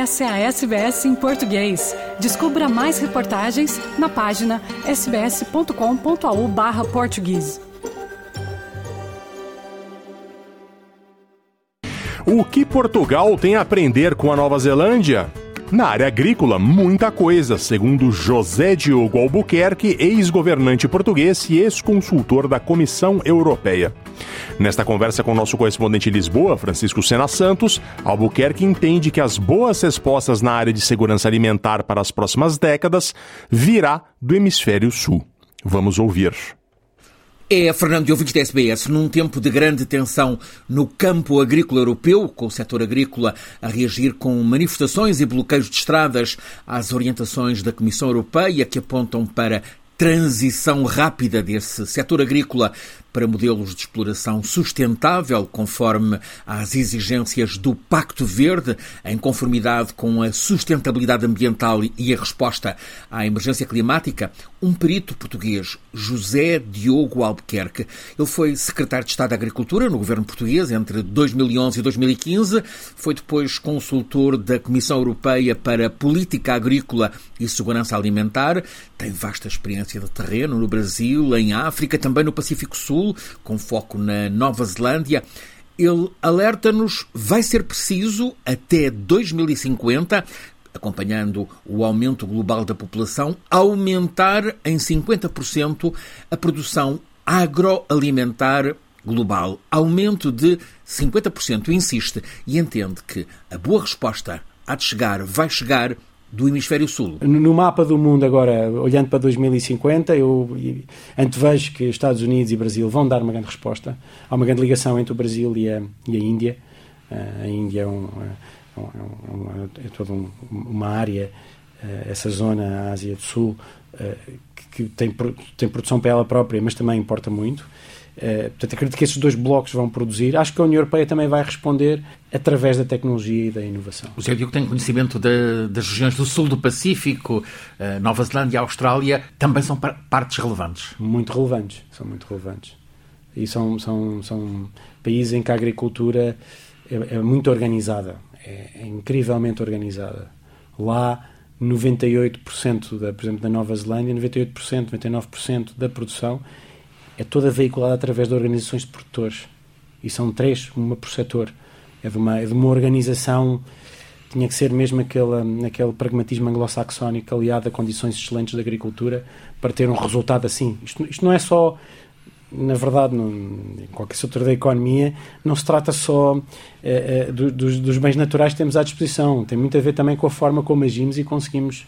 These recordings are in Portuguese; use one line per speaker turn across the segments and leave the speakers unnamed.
Essa é a SBS em português. Descubra mais reportagens na página sbs.com.au/português.
O que Portugal tem a aprender com a Nova Zelândia? Na área agrícola, muita coisa, segundo José Diogo Albuquerque, ex-governante português e ex-consultor da Comissão Europeia. Nesta conversa com o nosso correspondente em Lisboa, Francisco Sena Santos, Albuquerque entende que as boas respostas na área de segurança alimentar para as próximas décadas virá do hemisfério sul. Vamos ouvir.
É Fernando de ouvintes da SBS, num tempo de grande tensão no campo agrícola europeu, com o setor agrícola a reagir com manifestações e bloqueios de estradas às orientações da Comissão Europeia que apontam para transição rápida desse setor agrícola para modelos de exploração sustentável, conforme às exigências do Pacto Verde, em conformidade com a sustentabilidade ambiental e a resposta à emergência climática, um perito português, José Diogo Albuquerque, ele foi secretário de Estado da Agricultura no governo português entre 2011 e 2015, foi depois consultor da Comissão Europeia para Política Agrícola e Segurança Alimentar, tem vasta experiência de terreno no Brasil, em África, também no Pacífico Sul, Sul, com foco na Nova Zelândia. Ele alerta-nos: vai ser preciso até 2050 acompanhando o aumento global da população, aumentar em 50% a produção agroalimentar global. Aumento de 50%, insiste, e entende que a boa resposta há de chegar, vai chegar do hemisfério sul.
No mapa do mundo agora, olhando para 2050, eu antevejo que Estados Unidos e Brasil vão dar uma grande resposta. Há uma grande ligação entre o Brasil e a, e a Índia. Uh, a Índia é, um, é, um, é, é toda um, uma área, uh, essa zona, a Ásia do Sul, que, que tem, tem produção para ela própria, mas também importa muito. Uh, portanto, acredito que esses dois blocos vão produzir. Acho que a União Europeia também vai responder através da tecnologia e da inovação.
O Zé Diogo tem conhecimento de, das regiões do sul do Pacífico, uh, Nova Zelândia e Austrália, também são partes relevantes?
Muito relevantes, são muito relevantes. E são, são, são países em que a agricultura é, é muito organizada, é, é, incrivelmente organizada. Lá, 98%, da, por exemplo, da Nova Zelândia, 98%, 99% da produção é toda veiculada através de organizações de produtores. E são três, uma por setor. É de uma, é de uma organização, tinha que ser mesmo aquele, aquele pragmatismo anglo-saxónico aliado a condições excelentes de agricultura para ter um resultado assim. Isto, isto não é só, na verdade, em qualquer setor da economia, não se trata só é, é, do, dos, dos bens naturais que temos à disposição. Tem muito a ver também com a forma como agimos e conseguimos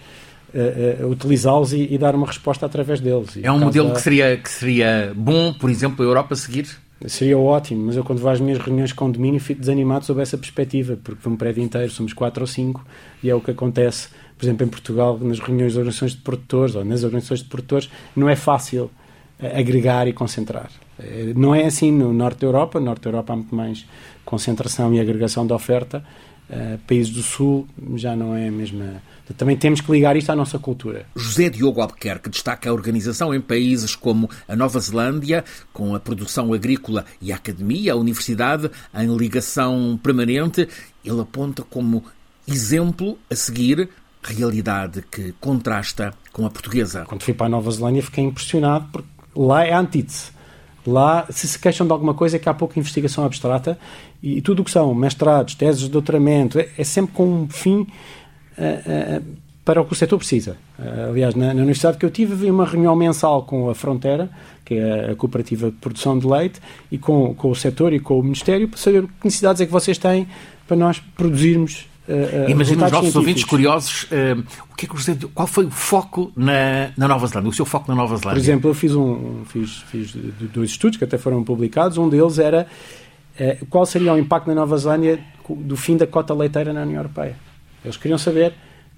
uh, utilizá-los e, e, dar uma resposta através deles.
é um modelo da... que, seria, que seria bom, por exemplo, a Europa seguir?
Seria ótimo, mas eu quando vou às minhas reuniões de condomínio fico desanimado sobre essa perspectiva, porque um prédio inteiro somos quatro ou cinco e é o que acontece, por exemplo, em Portugal, nas reuniões de organizações de produtores ou nas organizações de produtores, não é fácil uh, agregar e concentrar. Não é assim no Norte da Europa, no Norte da Europa há muito mais concentração e agregação de oferta, uh, países do Sul já não é a mesma também temos que ligar isto à nossa cultura.
José Diogo Albuquerque destaca a organização em países como a Nova Zelândia, com a produção agrícola e a academia, a universidade, em ligação permanente. Ele aponta como exemplo a seguir realidade que contrasta com a portuguesa.
Quando fui para a Nova Zelândia fiquei impressionado porque lá é a antítese. Lá, se se queixam de alguma coisa, é que há pouca investigação abstrata e, tudo o que são mestrados, teses de doutoramento, é, é sempre com um fim para o que o setor precisa. aliás, na, na, universidade que eu tive, havia uma reunião mensal com a Fronteira, que é a cooperativa de produção de leite, e com, com o setor e com o Ministério, para saber que necessidades é que vocês têm para nós produzirmos
Uh, Imagino os nossos ouvintes curiosos, uh, o que é que você, qual foi o foco na, na Nova Zelândia, o seu foco na Nova Zelândia?
Por exemplo, eu fiz, um, fiz, fiz dois estudos que até foram publicados, um deles era uh, qual seria o impacto na Nova Zelândia do fim da cota leiteira na União Europeia. Eles queriam saber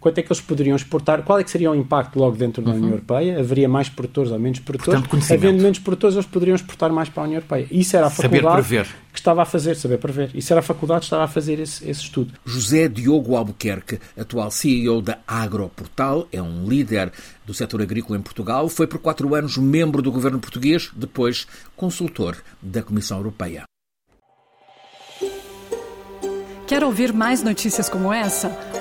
quanto é que eles poderiam exportar, qual é que seria o impacto logo dentro da uhum. União Europeia, haveria mais produtores ou menos produtores, Portanto, havendo menos produtores eles poderiam exportar mais para a União Europeia. Isso era a faculdade que estava a fazer, saber prever, isso era a faculdade que estava a fazer esse, esse estudo.
José Diogo Albuquerque, atual CEO da Agroportal, é um líder do setor agrícola em Portugal, foi por quatro anos membro do governo português, depois consultor da Comissão Europeia.
Quer ouvir mais notícias como essa?